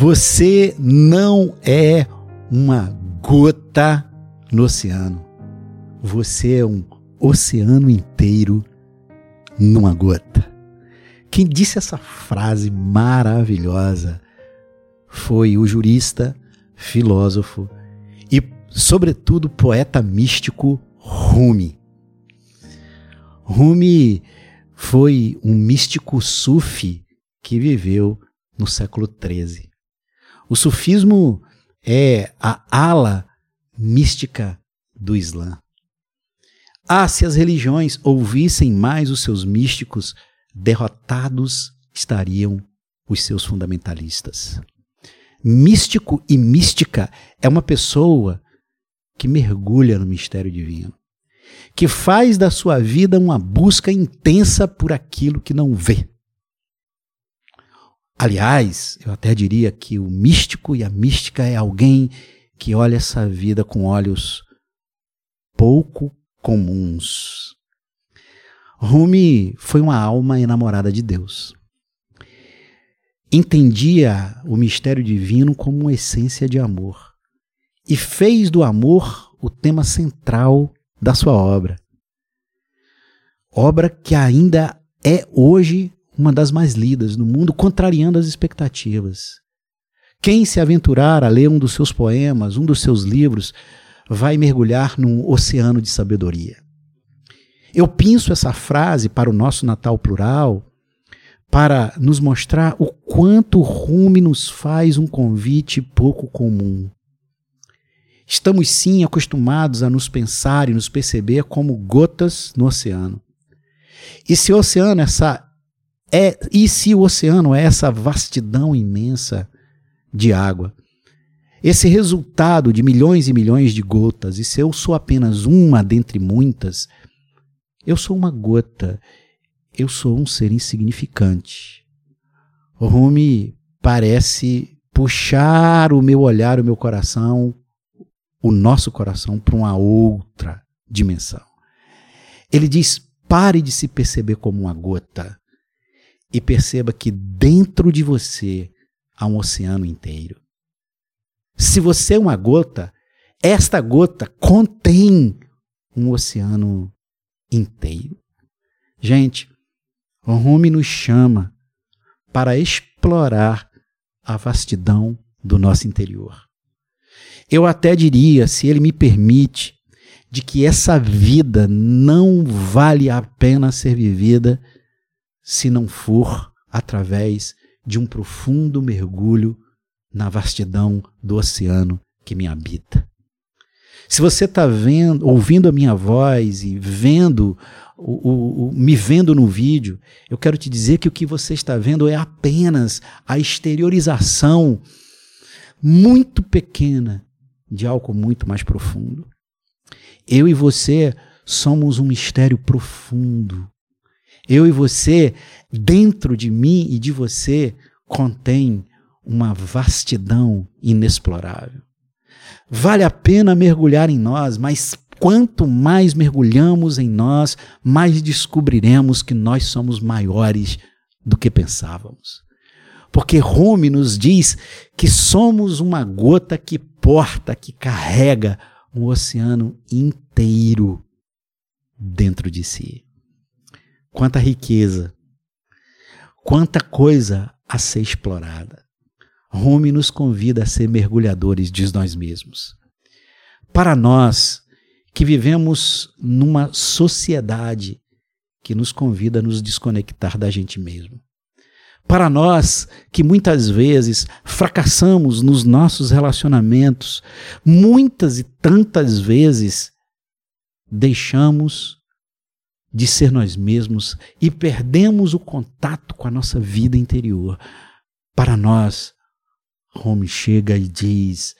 Você não é uma gota no oceano. Você é um oceano inteiro numa gota. Quem disse essa frase maravilhosa foi o jurista, filósofo e, sobretudo, poeta místico Rumi. Rumi foi um místico sufi que viveu no século XIII. O sufismo é a ala mística do Islã. Ah, se as religiões ouvissem mais os seus místicos, derrotados estariam os seus fundamentalistas. Místico e mística é uma pessoa que mergulha no mistério divino, que faz da sua vida uma busca intensa por aquilo que não vê. Aliás, eu até diria que o místico e a mística é alguém que olha essa vida com olhos pouco comuns. Rumi foi uma alma enamorada de Deus. Entendia o mistério divino como uma essência de amor e fez do amor o tema central da sua obra. Obra que ainda é hoje uma das mais lidas no mundo, contrariando as expectativas. Quem se aventurar a ler um dos seus poemas, um dos seus livros, vai mergulhar num oceano de sabedoria. Eu penso essa frase para o nosso Natal plural para nos mostrar o quanto Rumi nos faz um convite pouco comum. Estamos sim acostumados a nos pensar e nos perceber como gotas no oceano. E se oceano essa é, e se o oceano é essa vastidão imensa de água, esse resultado de milhões e milhões de gotas, e se eu sou apenas uma dentre muitas, eu sou uma gota, eu sou um ser insignificante. Rumi parece puxar o meu olhar, o meu coração, o nosso coração para uma outra dimensão. Ele diz: pare de se perceber como uma gota e perceba que dentro de você há um oceano inteiro. Se você é uma gota, esta gota contém um oceano inteiro. Gente, o Rumi nos chama para explorar a vastidão do nosso interior. Eu até diria, se ele me permite, de que essa vida não vale a pena ser vivida se não for através de um profundo mergulho na vastidão do oceano que me habita. Se você está ouvindo a minha voz e vendo o, o, o, me vendo no vídeo, eu quero te dizer que o que você está vendo é apenas a exteriorização muito pequena de algo muito mais profundo. Eu e você somos um mistério profundo eu e você, dentro de mim e de você, contém uma vastidão inexplorável. Vale a pena mergulhar em nós, mas quanto mais mergulhamos em nós, mais descobriremos que nós somos maiores do que pensávamos. Porque Rome nos diz que somos uma gota que porta, que carrega um oceano inteiro dentro de si. Quanta riqueza, quanta coisa a ser explorada. Rumi nos convida a ser mergulhadores de nós mesmos. Para nós que vivemos numa sociedade que nos convida a nos desconectar da gente mesmo. Para nós que muitas vezes fracassamos nos nossos relacionamentos, muitas e tantas vezes deixamos de ser nós mesmos e perdemos o contato com a nossa vida interior. Para nós, Home chega e diz: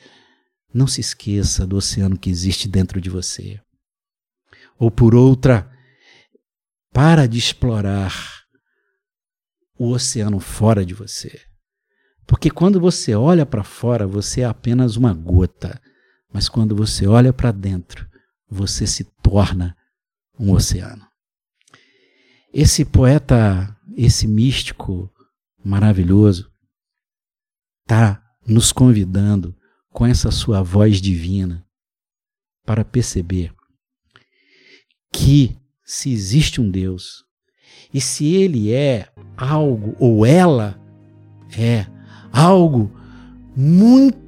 não se esqueça do oceano que existe dentro de você. Ou por outra, para de explorar o oceano fora de você. Porque quando você olha para fora, você é apenas uma gota, mas quando você olha para dentro, você se torna um oceano. Esse poeta, esse místico maravilhoso, está nos convidando com essa sua voz divina para perceber que se existe um Deus e se ele é algo ou ela é algo muito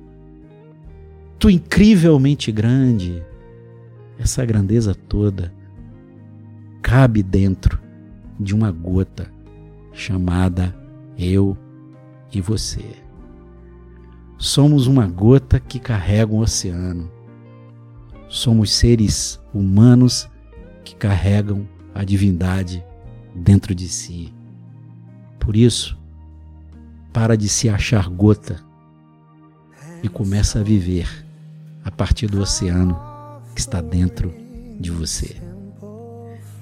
incrivelmente grande, essa grandeza toda cabe dentro de uma gota chamada eu e você. Somos uma gota que carrega um oceano. Somos seres humanos que carregam a divindade dentro de si. Por isso, para de se achar gota e começa a viver a partir do oceano que está dentro de você.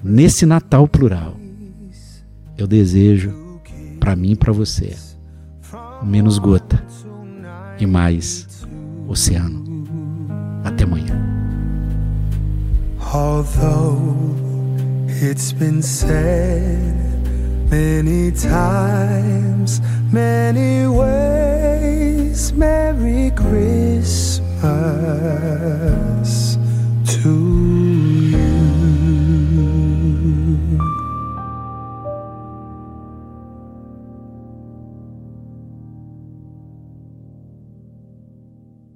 Nesse Natal plural, eu desejo para mim e para você menos gota e mais oceano. Até amanhã. Although it's been said many times, many ways, Merry Christmas to